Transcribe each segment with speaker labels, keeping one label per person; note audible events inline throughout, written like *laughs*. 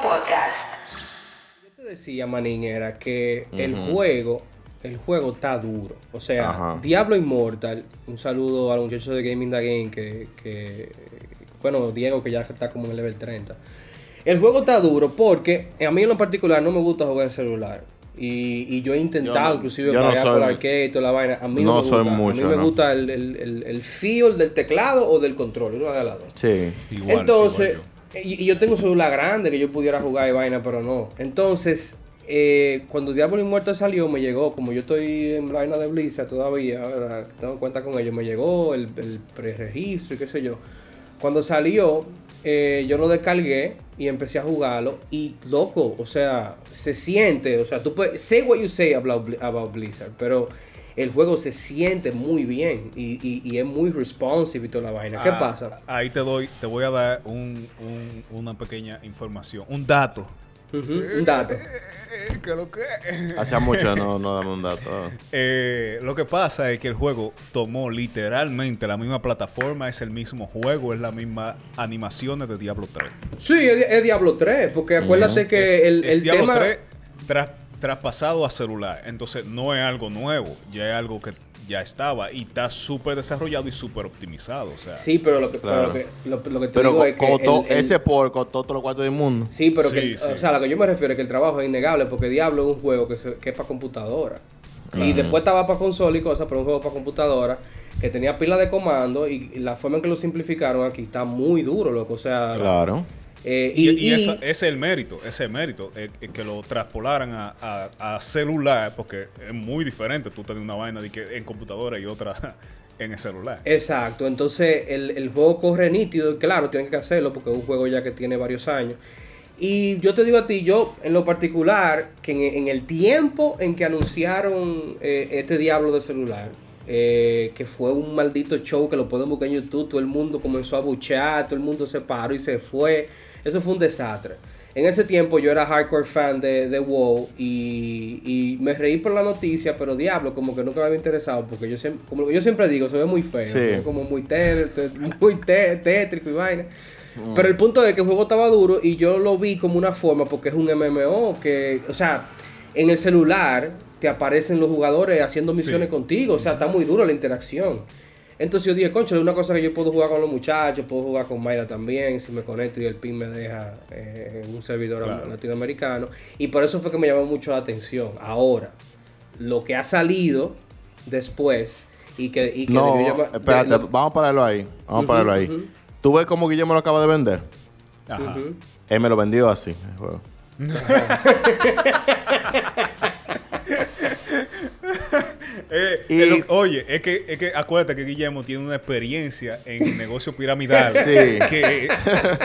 Speaker 1: Podcast.
Speaker 2: Yo te decía, Manín, era que el juego, el juego está duro. O sea,
Speaker 3: Ajá.
Speaker 2: Diablo Immortal, un saludo al muchacho de Gaming the Game que, que- bueno, Diego que ya está como en el level 30. El juego está duro porque a mí en lo particular no me gusta jugar en celular. Y, y yo he intentado
Speaker 3: Yo no-
Speaker 2: inclusive
Speaker 3: yo no
Speaker 2: pagar
Speaker 3: soy
Speaker 2: por arcade y toda la vaina. A mí no,
Speaker 3: No
Speaker 2: me
Speaker 3: soy
Speaker 2: gusta. a mí me
Speaker 3: ¿no?
Speaker 2: gusta el, el, el, el feel del teclado o del control, uno de las dos.
Speaker 3: Sí.
Speaker 4: Igual,
Speaker 2: Entonces,
Speaker 4: igual.
Speaker 2: Y, yo tengo celular grande que yo pudiera jugar y vaina, pero no. Entonces, eh, cuando Diablo Inmuerto salió, me llegó, como yo estoy en vaina de Blizzard todavía, ¿verdad? tengo cuenta con ellos, me llegó el, el preregistro y qué sé yo. Cuando salió, eh, yo lo descargué y empecé a jugarlo y loco, o sea, se siente, o sea, tú puedes, say what you say about, about Blizzard, pero el juego se siente muy bien y, y- y es muy responsive y toda la vaina. ¿Qué
Speaker 4: Ah,
Speaker 2: pasa?
Speaker 4: Ahí te doy, te voy a dar un, un- una pequeña información, un dato.
Speaker 2: Un dato.
Speaker 4: ¿Qué lo que?
Speaker 3: Hacía mucho no, no dame un dato. *laughs*
Speaker 4: Eh, lo que pasa es que el juego tomó literalmente la misma plataforma, es el mismo juego, es la misma animaciones de Diablo 3.
Speaker 2: Sí, es, es Diablo 3, porque acuérdate que
Speaker 4: Es-
Speaker 2: el,
Speaker 4: es
Speaker 2: el
Speaker 4: Diablo
Speaker 2: tema...
Speaker 4: 3 tras- traspasado a celular. Entonces no es algo nuevo, ya es algo que ya estaba y está súper desarrollado y súper optimizado. O sea,
Speaker 2: Sí, pero lo que,
Speaker 3: Claro.
Speaker 2: pero lo, que lo, lo que te
Speaker 3: Pero
Speaker 2: digo es que...
Speaker 3: con to-
Speaker 2: el- el-
Speaker 3: ese por con todos los cuartos del mundo.
Speaker 2: Sí, pero que,
Speaker 4: Sí,
Speaker 2: el-
Speaker 4: sí.
Speaker 2: o sea, lo que yo me refiero es que el trabajo es innegable, porque Diablo es un juego que, se- que es para computadora. Y después estaba para consola y cosas, pero un juego para computadora que tenía pila de comando y, y la forma en que lo simplificaron aquí está muy duro, loco. O sea,
Speaker 3: Claro.
Speaker 2: Eh,
Speaker 4: Y,
Speaker 2: y,
Speaker 4: y
Speaker 2: y-
Speaker 4: eso- ese es el mérito, ese es el mérito, eh, eh, que lo traspolaran a, a- a celular, porque es muy diferente tú tener una vaina de que en computadora y otra *laughs* en el celular.
Speaker 2: Exacto, entonces el, el juego corre nítido y claro, tienen que hacerlo porque es un juego ya que tiene varios años. Y yo te digo a ti, yo en lo particular, que en, en el tiempo en que anunciaron eh, este diablo de celular, eh, que fue un maldito show que lo pueden buscar en YouTube, todo el mundo comenzó a buchear, todo el mundo se paró y se fue, eso fue un desastre. En ese tiempo yo era hardcore fan de, de WoW y, y me reí por la noticia, pero diablo, como que nunca me había interesado, porque yo siempre, como yo siempre digo, soy muy feo,
Speaker 3: Sí.
Speaker 2: soy como muy, té- muy té- tétrico y vaina. Pero el punto es que el juego estaba duro y yo lo vi como una forma, porque es un MMO, que, o sea, en el celular te aparecen los jugadores haciendo misiones
Speaker 4: Sí.
Speaker 2: contigo, o sea, está muy duro la interacción. Entonces yo dije, concho, es una cosa que yo puedo jugar con los muchachos, puedo jugar con Mayra también, si me conecto y el pin me deja eh, en un servidor
Speaker 4: Claro.
Speaker 2: latinoamericano. Y por eso fue que me llamó mucho la atención. Ahora, lo que ha salido después y que, y que
Speaker 3: No,
Speaker 2: debió llamar-
Speaker 3: espérate,
Speaker 2: de- lo-
Speaker 3: vamos a pararlo ahí. Vamos a pararlo ahí. ¿Tú ves cómo Guillermo lo acaba de vender?
Speaker 4: Ajá.
Speaker 3: Él me lo vendió así, el juego. *laughs* *laughs*
Speaker 4: Eh,
Speaker 3: Y-
Speaker 4: lo- oye, es que, es que acuérdate que Guillermo tiene una experiencia en negocio piramidal *laughs*
Speaker 3: Sí.
Speaker 4: que,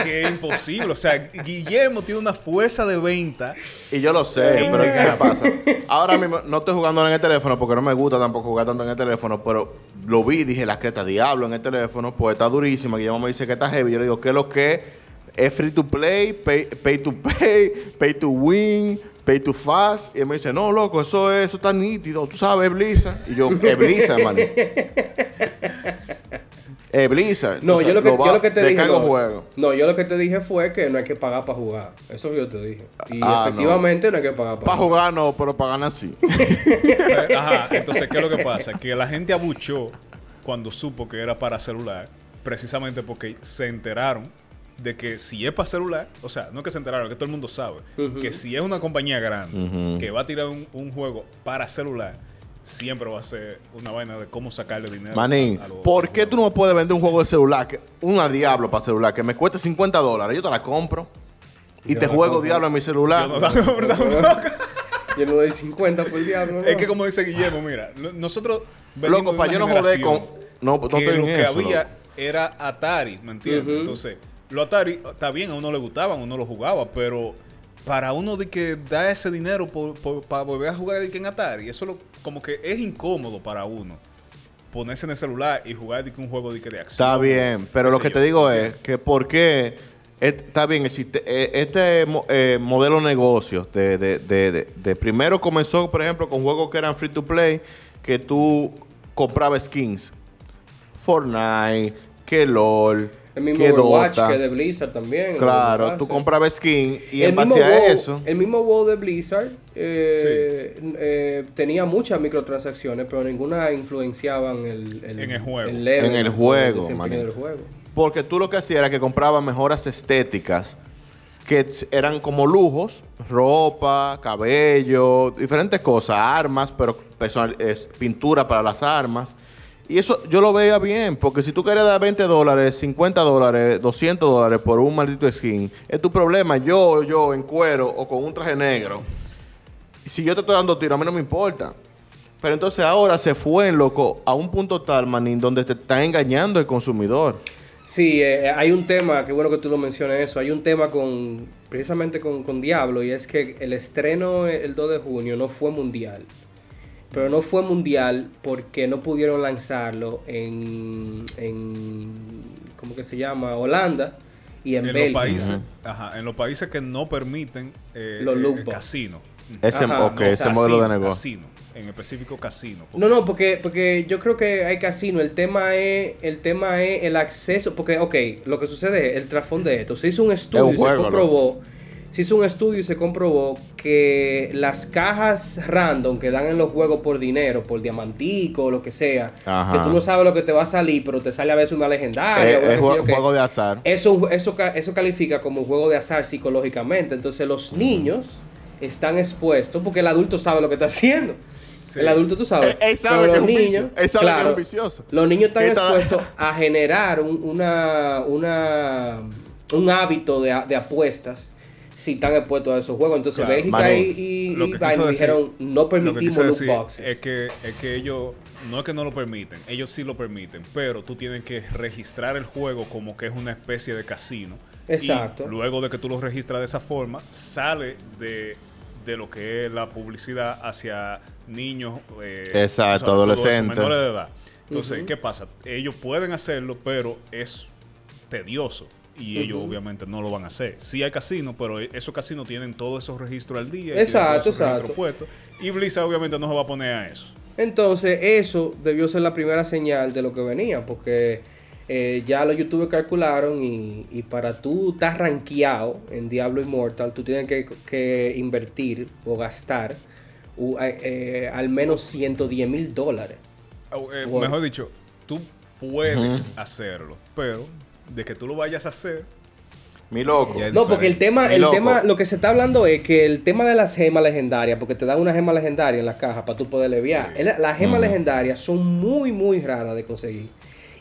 Speaker 4: que es imposible. O sea, Guillermo tiene una fuerza de venta.
Speaker 3: Y yo lo sé,
Speaker 4: Eh,
Speaker 3: pero ¿qué pasa? Ahora mismo no estoy jugando en el teléfono porque no me gusta tampoco jugar tanto en el teléfono, pero lo vi dije, la creta diablo en el teléfono, pues está durísima. Guillermo me dice que está heavy. Yo le digo, ¿qué es lo que? Es free to play, pay, pay to pay, pay to win, pay to fast. Y él me dice, no, loco, eso es, eso está nítido. Tú sabes, es Blizzard. Y yo, es Blizzard, man. *laughs* Es Blizzard.
Speaker 2: No,
Speaker 3: O sea,
Speaker 2: yo lo que,
Speaker 3: va-
Speaker 2: yo lo que te dije. No,
Speaker 3: un juego.
Speaker 2: no, yo lo que te dije fue que no hay que pagar para jugar. Eso yo te dije. Y
Speaker 3: Ah,
Speaker 2: efectivamente no. hay que pagar para,
Speaker 3: Para jugar no, pero para ganar sí. *laughs*
Speaker 4: Eh, Ajá, entonces, ¿qué es lo que pasa? Que la gente abuchó cuando supo que era para celular, precisamente porque se enteraron de que si es para celular, o sea, no que se enteraron, que todo el mundo sabe, que si es una compañía grande que va a tirar un, un juego para celular, siempre va a ser una vaina de cómo sacarle dinero.
Speaker 3: Manín,
Speaker 4: a los-
Speaker 3: ¿por
Speaker 4: a
Speaker 3: qué tú no me puedes vender un juego de celular, que, una Diablo para celular, que me cueste 50 dólares? Yo te la compro. Y
Speaker 2: Yo
Speaker 3: te juego
Speaker 2: compro.
Speaker 3: Diablo en mi celular.
Speaker 4: Yo no la-
Speaker 2: Yo no doy 50 por diablo. ¿no?
Speaker 4: Es que como dice Guillermo, mira, no- nosotros venimos
Speaker 3: Loco, para yo no joder con. No, no
Speaker 4: que lo que
Speaker 3: eso,
Speaker 4: había
Speaker 3: loco.
Speaker 4: era Atari, ¿me entiendes? Entonces, los Atari, está bien, a uno le gustaban, a uno lo jugaba, pero para uno de que da ese dinero por- por- para volver a jugar de que en Atari, eso lo, como que es incómodo para uno. Ponerse en el celular y jugar de que un juego de, que de acción.
Speaker 3: Está bien, pero lo que
Speaker 4: yo,
Speaker 3: te digo
Speaker 4: ¿me
Speaker 3: es que por qué está bien, existe, eh, este eh, modelo de negocio de, de, de, de- de primero comenzó, por ejemplo, con juegos que eran free to play, que tú comprabas skins. Fortnite, que LOL,
Speaker 2: El mismo
Speaker 3: que
Speaker 2: Overwatch
Speaker 3: Dota.
Speaker 2: que de Blizzard también.
Speaker 3: Claro,
Speaker 2: el
Speaker 3: tú comprabas skin y
Speaker 2: el
Speaker 3: en base a
Speaker 2: WoW,
Speaker 3: eso.
Speaker 2: el mismo WoW de Blizzard eh, eh, tenía muchas microtransacciones, pero ninguna influenciaban el,
Speaker 4: En el juego.
Speaker 2: level
Speaker 3: En el
Speaker 2: el
Speaker 3: juego,
Speaker 2: del.
Speaker 3: Porque tú lo que hacías era que comprabas mejoras estéticas que eran como lujos, ropa, cabello, diferentes cosas, armas, pero personal, es, pintura para las armas. Y eso yo lo veía bien, porque si tú querías dar 20 dólares, 50 dólares, 200 dólares por un maldito skin, es tu problema. Yo, yo en cuero o con un traje negro. Si yo te estoy dando tiro, a mí no me importa. Pero entonces ahora se fue en loco a un punto tal, manín, donde te está engañando el consumidor.
Speaker 2: Sí, eh, hay un tema, qué bueno que tú lo menciones eso, hay un tema con, precisamente con, con Diablo, y es que el estreno eh, el 2 de junio no fue mundial. Pero no fue mundial porque no pudieron lanzarlo en, en ¿cómo que se llama? Holanda y en,
Speaker 4: En los
Speaker 2: Bélgica.
Speaker 4: países, ajá, en los países que no permiten eh,
Speaker 2: Los
Speaker 4: eh,
Speaker 2: loot
Speaker 4: el
Speaker 2: box.
Speaker 4: casino.
Speaker 3: Ese,
Speaker 2: Ajá,
Speaker 3: ok,
Speaker 2: no,
Speaker 3: ese
Speaker 2: casino,
Speaker 3: modelo de negocio.
Speaker 4: Casino, en específico casino.
Speaker 2: No, no, porque, porque yo creo que hay casino. El tema es, el tema es el acceso. Porque, ok, lo que sucede, el trasfondo de esto. Se hizo un estudio
Speaker 3: un
Speaker 2: y se comprobó. Se hizo un estudio y se comprobó que las cajas random que dan en los juegos por dinero, por diamantico o lo que sea,
Speaker 3: Ajá.
Speaker 2: que tú no sabes lo que te va a salir, pero te sale a veces una legendaria.
Speaker 3: Eh, es
Speaker 2: qué.
Speaker 3: juego de azar.
Speaker 2: Eso, eso, eso califica como un juego de azar psicológicamente. Entonces los niños están expuestos porque el adulto sabe lo que está haciendo.
Speaker 4: Sí.
Speaker 2: El adulto tú sabes.
Speaker 3: Él- él sabe
Speaker 2: Pero
Speaker 3: que
Speaker 2: los
Speaker 3: es un vicio.
Speaker 2: niños,
Speaker 3: Él sabe que es
Speaker 2: claro,
Speaker 3: vicioso.
Speaker 2: los niños están
Speaker 3: está-
Speaker 2: expuestos a generar un, una, una, un hábito de apuestas si están expuestos a esos juegos. Entonces
Speaker 4: Claro.
Speaker 2: Bélgica
Speaker 3: Manu,
Speaker 2: y, y,
Speaker 4: decir-
Speaker 2: dijeron no
Speaker 4: lo que
Speaker 2: permitimos loot boxes.
Speaker 4: Es que, es que ellos, no es que no lo permiten, ellos sí lo permiten, pero tú tienes que registrar el juego como que es una especie de casino.
Speaker 2: Exacto.
Speaker 4: Y luego de que tú lo registras de esa forma, sale de, de lo que es la publicidad hacia niños. eh,
Speaker 3: Exacto, adolescentes.
Speaker 4: menores de edad. Entonces. ¿qué pasa? Ellos pueden hacerlo, pero es tedioso. Y ellos obviamente no lo van a hacer. Sí hay casinos, pero esos casinos tienen todos esos registros al día.
Speaker 2: Exacto, exacto.
Speaker 4: puestos. Y Blizzard obviamente no se va a poner a eso.
Speaker 2: Entonces, eso debió ser la primera señal de lo que venía, porque eh, ya los youtubers calcularon y, y para tú estar rankeado en Diablo Immortal, tú tienes que, que invertir o gastar eh, eh, al menos 110 mil dólares.
Speaker 4: Eh. Mejor dicho, tú puedes hacerlo, pero de que tú lo vayas a hacer,
Speaker 3: Mi loco.
Speaker 2: No, porque el tema,
Speaker 3: Mi
Speaker 2: el
Speaker 3: loco.
Speaker 2: tema, lo que se está hablando es que el tema de las gemas legendarias, porque te dan una gema legendaria en la caja para tú poder leviar.
Speaker 4: Sí.
Speaker 2: Las gemas legendarias son muy, muy raras de conseguir.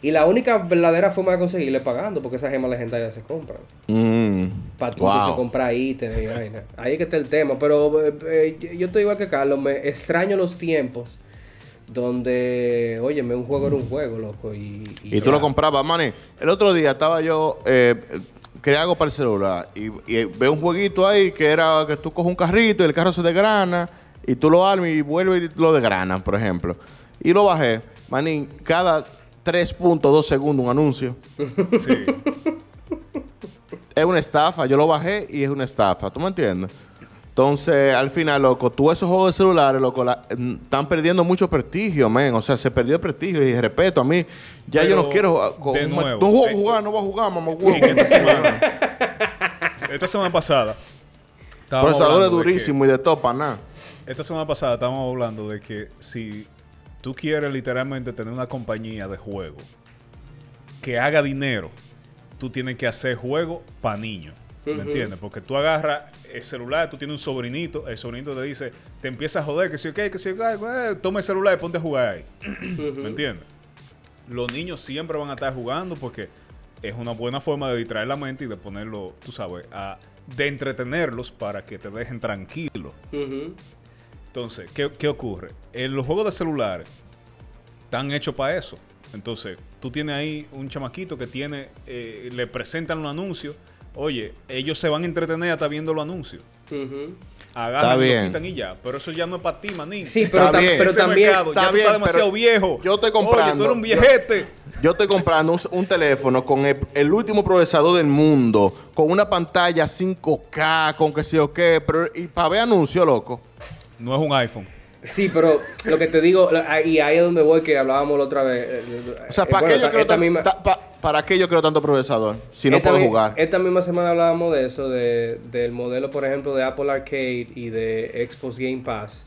Speaker 2: Y la única verdadera forma de conseguirle es pagando, porque esas gemas legendarias se compran.
Speaker 3: Mm.
Speaker 2: Para tú
Speaker 3: Wow.
Speaker 2: comprar ítems y vaina. Ahí es que está el tema. Pero eh, eh, yo estoy igual que Carlos, me extraño los tiempos donde, óyeme, un juego era un juego, loco. Y,
Speaker 3: Y tú lo comprabas, maní. El otro día estaba yo, eh, quería algo para el celular y, y veo un jueguito ahí que era que tú coges un carrito y el carro se desgrana y tú lo armas y vuelve y lo desgranan, por ejemplo. Y lo bajé, manín, cada 3.2 segundos un anuncio. *laughs*
Speaker 4: sí.
Speaker 3: Es una estafa, yo lo bajé y es una estafa, ¿tú me entiendes? Entonces, al final, loco, tú esos juegos de celulares, loco, la- mm, están perdiendo mucho prestigio, men. O sea, se perdió el prestigio y respeto a mí. Ya yo no quiero jugar. no voy a jugar, no voy a jugar, mamá.
Speaker 4: Esta semana, esta semana pasada,
Speaker 3: Procesadores durísimos y de topa, nada.
Speaker 4: Esta semana pasada estábamos hablando de que si tú quieres literalmente tener una compañía de juego que haga dinero, tú tienes que hacer juego para niños. ¿Me entiendes? Porque tú agarras el celular, tú tienes un sobrinito, el sobrinito te dice, te empieza a joder, que si ok, que si ok, eh, toma el celular y ponte a jugar ahí. ¿Me entiendes? Los niños siempre van a estar jugando porque es una buena forma de distraer la mente y de ponerlo, tú sabes, a, de entretenerlos para que te dejen tranquilo. Entonces, ¿qué, qué ocurre? En los juegos de celulares están hechos para eso. Entonces, tú tienes ahí un chamaquito que tiene, eh, le presentan un anuncio. Oye, ellos se van a entretener hasta viendo los anuncios. Agarran,
Speaker 3: bien.
Speaker 4: lo quitan y ya. Pero eso ya no es para ti, maní.
Speaker 2: Sí, pero,
Speaker 3: Está
Speaker 2: tam-
Speaker 3: bien.
Speaker 2: pero también.
Speaker 4: mercado
Speaker 3: está
Speaker 4: ya tú
Speaker 3: bien,
Speaker 4: estás demasiado viejo.
Speaker 3: yo estoy
Speaker 4: Oye, tú
Speaker 3: comprando-
Speaker 4: eres un viejete.
Speaker 3: Yo estoy comprando un, un teléfono con el, el último procesador del mundo, con una pantalla 5K, con que sé yo qué, pero y para ver anuncios, loco.
Speaker 4: No es un iPhone.
Speaker 2: Sí, pero lo que te digo, y ahí es donde voy que hablábamos la otra vez. eh,
Speaker 3: O sea,
Speaker 2: eh,
Speaker 3: ¿para
Speaker 2: bueno,
Speaker 3: qué yo
Speaker 2: esta-
Speaker 3: quiero
Speaker 2: esta
Speaker 3: tan-
Speaker 2: misma-
Speaker 3: ta- pa- ¿para qué yo quiero tanto procesador si no puedo
Speaker 2: mi-
Speaker 3: jugar?
Speaker 2: Esta misma semana hablábamos de eso, de, del modelo, por ejemplo, de Apple Arcade y de Xbox Game Pass.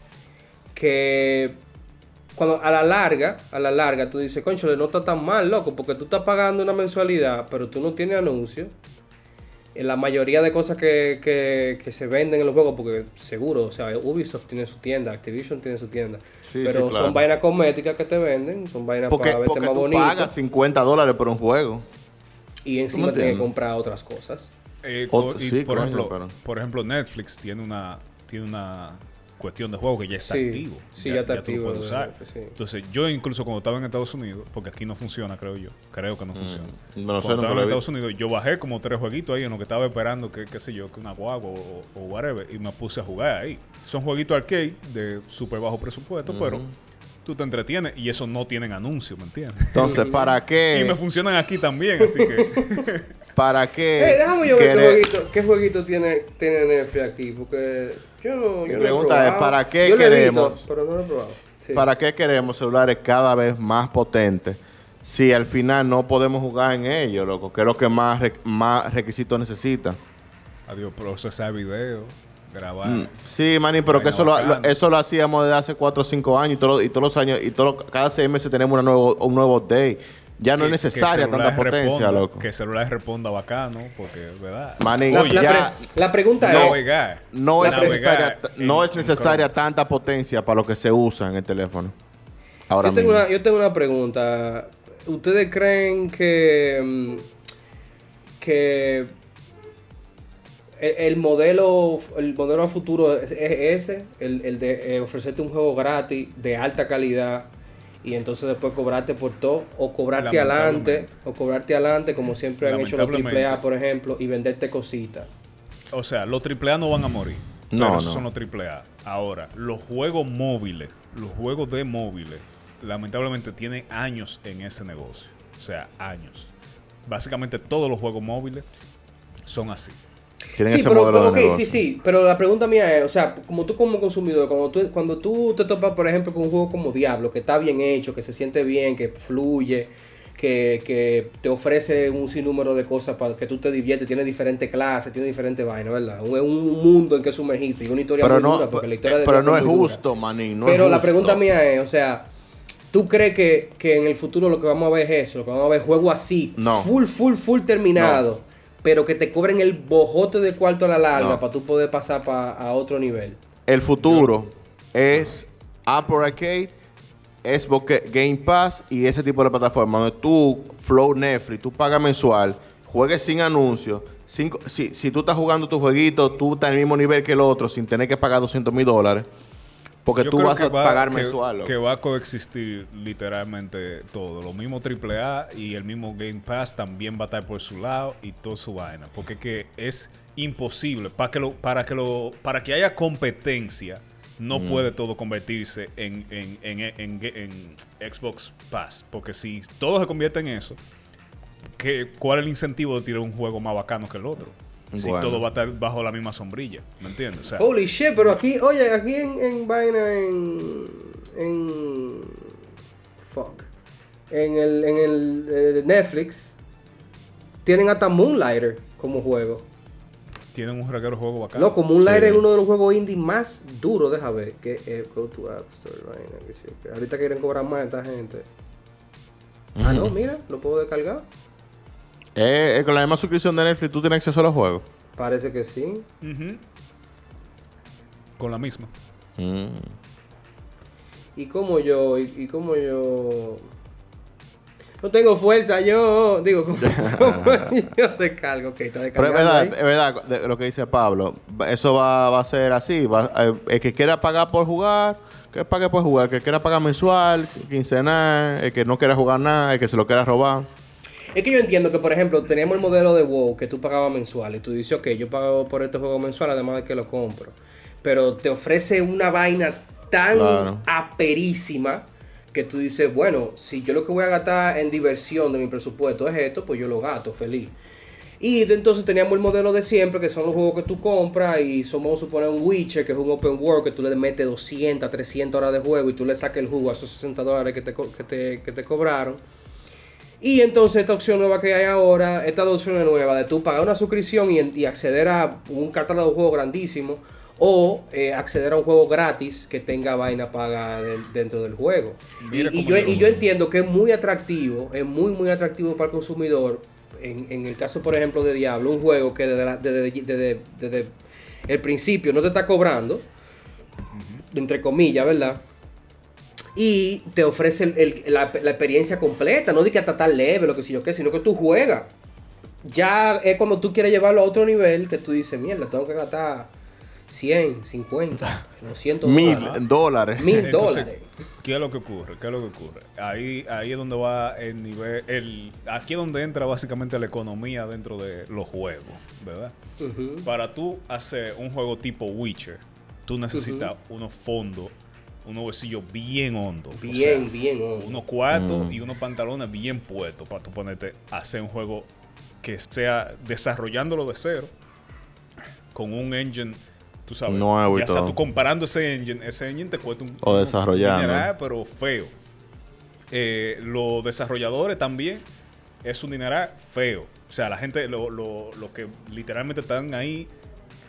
Speaker 2: Que cuando a la larga, a la larga, tú dices, concho, no está tan mal, loco, porque tú estás pagando una mensualidad, pero tú no tienes anuncios. En la mayoría de cosas que, que- que se venden en los juegos, porque seguro, o sea, Ubisoft tiene su tienda, Activision tiene su tienda.
Speaker 3: Sí,
Speaker 2: pero
Speaker 3: sí, claro.
Speaker 2: son vainas cosméticas que te venden, son vainas
Speaker 3: Porque,
Speaker 2: para verte
Speaker 3: porque
Speaker 2: más
Speaker 3: tú
Speaker 2: bonito.
Speaker 3: pagas 50 dólares por un juego.
Speaker 2: Y encima
Speaker 3: ¿Cómo
Speaker 2: tienes que comprar otras cosas.
Speaker 4: Eh, y
Speaker 3: sí,
Speaker 4: por, ejemplo,
Speaker 3: pero-
Speaker 4: por ejemplo, Netflix tiene una, tiene una cuestión de juego que ya está
Speaker 2: Sí,
Speaker 4: activo.
Speaker 2: sí, ya está
Speaker 4: tú lo
Speaker 2: activo
Speaker 4: puedes
Speaker 2: de
Speaker 4: usar.
Speaker 2: Sí.
Speaker 4: Entonces, yo incluso cuando estaba en Estados Unidos, porque aquí no funciona, creo yo. Creo que no funciona.
Speaker 3: no sé,
Speaker 4: cuando
Speaker 3: nunca
Speaker 4: estaba
Speaker 3: lo
Speaker 4: en Estados Unidos, yo bajé como tres jueguitos ahí en lo que estaba esperando, que qué sé yo, que una guagua o, o whatever, y me puse a jugar ahí. Son jueguitos arcade de súper bajo presupuesto, pero tú te entretienes y eso no tienen anuncio, ¿me entiendes?
Speaker 3: Entonces, ¿para qué?
Speaker 4: Y me funcionan aquí también, así que... *laughs*
Speaker 3: ¿Para qué?
Speaker 2: Hey, déjame yo ver qué jueguito, qué jueguito tiene, tiene Netflix aquí, porque yo no,
Speaker 3: Mi
Speaker 2: yo no
Speaker 3: pregunta
Speaker 2: lo he
Speaker 3: es. ¿para qué
Speaker 2: Yo
Speaker 3: queremos?
Speaker 2: pero no lo he probado. Sí.
Speaker 3: ¿Para qué queremos celulares cada vez más potentes si al final no podemos jugar en ellos, loco? Que es lo que más, re- más requisitos necesita.
Speaker 4: Adiós, procesar video, grabar.
Speaker 3: Mm, Sí, Manny, pero que eso lo, lo- eso lo hacíamos desde hace 4 o 5 años y, todo- y todos los años, y todo, cada seis meses tenemos una nuevo, un nuevo update. Ya no
Speaker 4: Que-
Speaker 3: es necesaria tanta potencia,
Speaker 4: responda,
Speaker 3: loco.
Speaker 4: Que el celular responda bacano, porque, ¿verdad?
Speaker 2: La,
Speaker 3: ya
Speaker 2: pre- la pregunta es,
Speaker 4: navegar.
Speaker 3: no es necesaria, no es necesaria tanta potencia para lo que se usa en el teléfono. Ahora
Speaker 2: yo tengo,
Speaker 3: mismo.
Speaker 2: una, yo tengo una pregunta. ¿Ustedes creen que, mm, que el, el modelo el modelo a futuro es, es ese? El, el de eh, ofrecerte un juego gratis de alta calidad y entonces después cobrarte por todo o cobrarte adelante o cobrarte adelante como siempre han hecho los. AAA por ejemplo y venderte cositas.
Speaker 4: O sea, los AAA no van a morir.
Speaker 3: No,
Speaker 4: pero esos
Speaker 3: no.
Speaker 4: son los AAA. Ahora, los juegos móviles, los juegos de móviles, lamentablemente tienen años en ese negocio. O sea, años. Básicamente todos los juegos móviles son así.
Speaker 3: Tienen
Speaker 2: Sí,
Speaker 3: ese
Speaker 2: pero,
Speaker 3: modelo
Speaker 2: sí, sí, pero la pregunta mía es, o sea, como tú como consumidor, cuando tú, cuando tú te topas, por ejemplo, con un juego como Diablo, que está bien hecho, que se siente bien, que fluye, que, que te ofrece un sinnúmero de cosas para que tú te diviertes, tiene diferentes clases, tiene diferentes vainas, ¿verdad? Un, un mundo en que sumergiste y una historia
Speaker 3: Pero
Speaker 2: muy
Speaker 3: no,
Speaker 2: dura, porque la historia de
Speaker 3: pero no es justo, maní. No
Speaker 2: pero
Speaker 3: es
Speaker 2: la pregunta mía es, o sea, ¿tú crees que, que en el futuro lo que vamos a ver es eso? Lo que vamos a ver es juego así,
Speaker 3: No.
Speaker 2: full, full, full terminado, pero que te cobren el bojote de cuarto a la larga
Speaker 3: No.
Speaker 2: para tú poder pasar pa- a otro nivel.
Speaker 3: El futuro es Apple Arcade, Xbox Game Pass y ese tipo de plataformas donde tú, Flow Netflix, tú pagas mensual, juegues sin anuncios. si, si tú estás jugando tu jueguito, tú estás al mismo nivel que el otro sin tener que pagar 200 mil dólares. Porque
Speaker 4: Yo
Speaker 3: tú vas a
Speaker 4: va-
Speaker 3: pagar
Speaker 4: que-
Speaker 3: mensual.
Speaker 4: Que va a coexistir literalmente todo. Lo mismo AAA y el mismo Game Pass también va a estar por su lado y toda su vaina. Porque que es imposible. Para que, lo, para, que lo, para que haya competencia, no puede todo convertirse en, en, en, en- en Xbox Pass. Porque si todo se convierte en eso, ¿qué, ¿cuál es el incentivo de tirar un juego más bacano que el otro? Si
Speaker 3: Bueno.
Speaker 4: todo va a estar bajo la misma sombrilla. ¿Me entiendes? O sea,
Speaker 2: Holy shit, pero aquí, oye, aquí en, en vaina, en. En. Fuck. En el, en el eh, Netflix, tienen hasta Moonlighter como juego.
Speaker 4: tienen un reguero juego bacano.
Speaker 2: Loco, Moonlighter
Speaker 3: Sí.
Speaker 2: es uno de los juegos indie más duros, deja ver. Que es Go to App Store, vaina, que sí, que Ahorita quieren cobrar más a esta gente. Ah, no, mira, lo puedo descargar.
Speaker 3: Eh, eh, con la misma suscripción de Netflix, tú tienes acceso a los juegos.
Speaker 2: Parece que sí.
Speaker 4: Con la misma.
Speaker 3: Mm.
Speaker 2: Y como yo, y, y como yo. No tengo fuerza, yo. Digo, como, *laughs* yo descargo, ok, está
Speaker 3: Pero es
Speaker 2: descargando.
Speaker 3: verdad,
Speaker 2: ahí.
Speaker 3: es verdad de- lo que dice Pablo. Eso va, va a ser así. va- eh, el que quiera pagar por jugar, que pague por jugar. El que quiera pagar mensual, quincenal. El que no quiera jugar nada, el que se lo quiera robar.
Speaker 2: Es que yo entiendo que, por ejemplo, teníamos el modelo de WoW que tú pagabas mensual y tú dices, ok, yo pago por este juego mensual además de que lo compro. Pero te ofrece una vaina tan
Speaker 3: Claro.
Speaker 2: aperísima que tú dices, bueno, si yo lo que voy a gastar en diversión de mi presupuesto es esto, pues yo lo gasto feliz. Y de entonces teníamos el modelo de siempre, que son los juegos que tú compras y somos, suponer, un Witcher, que es un open world, que tú le metes 200, 300 horas de juego y tú le sacas el jugo a esos 60 dólares que te, que te, que te cobraron. Y entonces esta opción nueva que hay ahora, esta opción nueva de tú pagar una suscripción y, y acceder a un catálogo de juegos grandísimo o eh, acceder a un juego gratis que tenga vaina paga de- dentro del juego. Y, yo, y yo entiendo que es muy atractivo, es muy muy atractivo para el consumidor. En, en el caso, por ejemplo, de Diablo, un juego que desde, la- desde- desde- desde el principio no te está cobrando, entre comillas, ¿verdad? Y te ofrece el- el- la, la experiencia completa, no de que hasta tal leve, lo que sé yo qué, sino que tú juegas. Ya es cuando tú quieres llevarlo a otro nivel que tú dices, mierda, tengo que gastar 100, 50, 200
Speaker 3: Mil
Speaker 2: dólares.
Speaker 3: dólares.
Speaker 2: Mil
Speaker 4: Entonces,
Speaker 2: dólares.
Speaker 4: ¿Qué es lo que ocurre? ¿Qué es lo que ocurre? Ahí, ahí es donde va el nivel, el, aquí es donde entra básicamente la economía dentro de los juegos, ¿verdad? Para tú hacer un juego tipo Witcher, tú necesitas unos fondos, unos bolsillos bien hondos. o
Speaker 2: Bien,
Speaker 4: sea,
Speaker 2: bien. hombre.
Speaker 4: unos cuartos
Speaker 3: Mm.
Speaker 4: y unos pantalones bien puestos para tú ponerte a hacer un juego que sea desarrollándolo de cero con un engine, tú sabes,
Speaker 3: Nuevo y
Speaker 4: ya sea tú comparando ese engine, ese engine te cuesta un,
Speaker 3: O
Speaker 4: un
Speaker 3: desarrollando.
Speaker 4: dineral, pero feo. Eh, los desarrolladores también es un dineral feo. O sea, la gente, lo, lo, lo que literalmente están ahí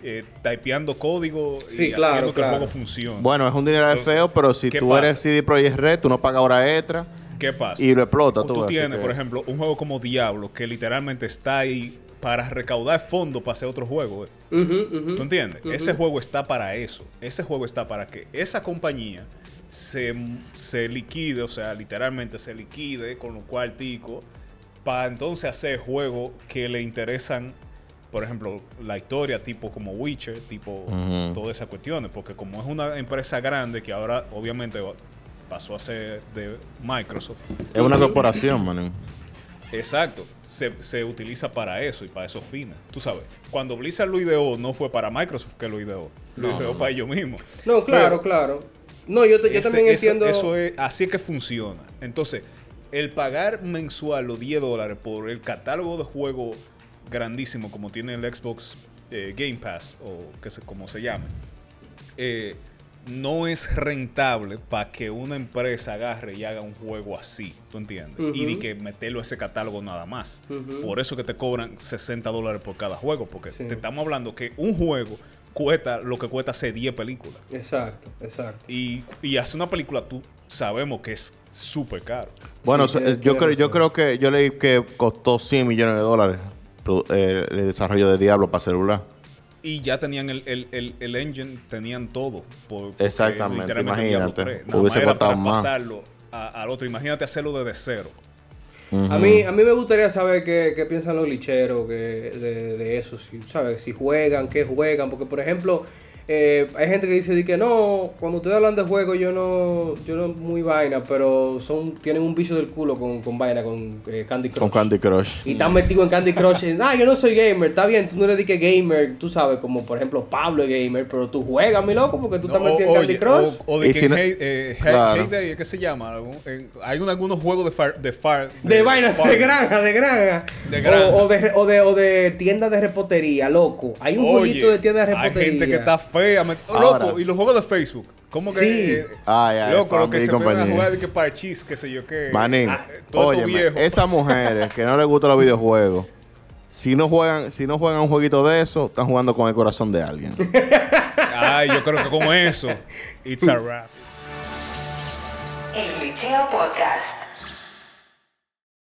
Speaker 4: eh, typeando código
Speaker 2: Sí,
Speaker 4: y
Speaker 2: claro,
Speaker 4: haciendo que
Speaker 2: claro.
Speaker 4: el juego funcione.
Speaker 3: Bueno, es un dinero
Speaker 4: Entonces,
Speaker 3: feo, pero si
Speaker 4: ¿qué
Speaker 3: tú
Speaker 4: pasa?
Speaker 3: eres CD Projekt Red, tú no pagas hora extra
Speaker 4: ¿Qué pasa?
Speaker 3: y lo explotas.
Speaker 4: O
Speaker 3: Tú,
Speaker 4: tú tienes,
Speaker 3: que-
Speaker 4: por ejemplo, un juego como Diablo que literalmente está ahí para recaudar fondos para hacer otro juego. eh. ¿Tú entiendes? Ese juego está para eso. Ese juego está para que esa compañía se, se liquide, o sea, literalmente se liquide con los cuarticos para entonces hacer juegos que le interesan, por ejemplo, la historia tipo como Witcher, tipo todas esas cuestiones, porque como es una empresa grande que ahora obviamente pasó a ser de Microsoft,
Speaker 3: Es una corporación, man.
Speaker 4: Exacto, se, se utiliza para eso y para esos fines. Tú sabes, cuando Blizzard lo ideó, no fue para Microsoft que lo ideó, lo
Speaker 3: No,
Speaker 4: ideó
Speaker 3: no.
Speaker 4: para ellos mismos.
Speaker 2: No, claro,
Speaker 4: Pero
Speaker 2: claro. No, yo, te- yo
Speaker 4: ese-
Speaker 2: también
Speaker 4: eso-
Speaker 2: entiendo.
Speaker 4: Eso es, así es que funciona. Entonces, el pagar mensual los 10 dólares por el catálogo de juegos grandísimo como tiene el Xbox eh, Game Pass, o que se, como se llame, eh, no es rentable para que una empresa agarre y haga un juego así, ¿tú entiendes? Y ni que meterlo a ese catálogo nada más. Por eso que te cobran 60 dólares por cada juego, porque
Speaker 2: Sí.
Speaker 4: te estamos hablando que un juego cuesta lo que cuesta hacer 10 películas.
Speaker 2: Exacto, exacto.
Speaker 4: Y, y hacer una película, tú sabemos que es súper caro.
Speaker 3: Bueno,
Speaker 2: Sí,
Speaker 3: eh, yo, creo, yo creo que yo leí que costó 100 millones de dólares el desarrollo de Diablo para celular.
Speaker 4: Y ya tenían el, el, el, el engine, tenían todo. por- porque
Speaker 3: Exactamente,
Speaker 4: literalmente
Speaker 3: imagínate,
Speaker 4: Diablo 3. Nada
Speaker 3: hubiese
Speaker 4: más era
Speaker 3: costado
Speaker 4: para
Speaker 3: más.
Speaker 4: pasarlo a- al otro. Imagínate hacerlo desde cero.
Speaker 2: A mí, a mí me gustaría saber qué, qué piensan los licheros que, de, de eso, si, ¿sabes? Si juegan, qué juegan, porque por ejemplo, eh, hay gente que dice de que no, cuando ustedes hablan de juegos yo no, yo no muy vaina, pero son, tienen un vicio del culo con, con vaina, con eh, Candy Crush.
Speaker 3: Con Candy Crush.
Speaker 2: Y están metidos en Candy Crush. ah, yo no soy gamer. Está bien, tú no eres de que gamer. Tú sabes, como por ejemplo Pablo es gamer. Pero tú juegas, mi loco, porque tú estás
Speaker 4: No,
Speaker 2: metido
Speaker 4: o-
Speaker 2: en Candy Crush.
Speaker 4: O, o de que
Speaker 3: si no-
Speaker 4: Hay- eh, Hay-
Speaker 3: Claro.
Speaker 4: Heyday, ¿qué se llama? Algún- en- hay un- algunos juegos de far, de far-
Speaker 2: de vaina, de
Speaker 4: farm.
Speaker 2: granja, de granja.
Speaker 4: De granja.
Speaker 2: O, o de, o, de, o de tienda de repostería, loco. Hay un
Speaker 4: Oye,
Speaker 2: jueguito de tienda de
Speaker 4: Hay
Speaker 2: repostería.
Speaker 4: gente que está fea. me- oh,
Speaker 3: Ahora.
Speaker 4: loco, y los juegos de Facebook. ¿Cómo que?
Speaker 2: Sí.
Speaker 4: eh,
Speaker 3: Ay, ay,
Speaker 4: loco, lo que se ponen a jugar de que parchís, qué sé yo qué.
Speaker 3: Manín,
Speaker 4: Ah, todo esto
Speaker 3: óyeme,
Speaker 4: viejo.
Speaker 3: esas *laughs* mujeres que no les gustan los videojuegos, si no juegan, si no juegan un jueguito de eso, están jugando con el corazón de alguien. *laughs*
Speaker 4: Ay, yo creo que como eso. It's a *laughs* wrap.
Speaker 1: El Glitcheo Podcast.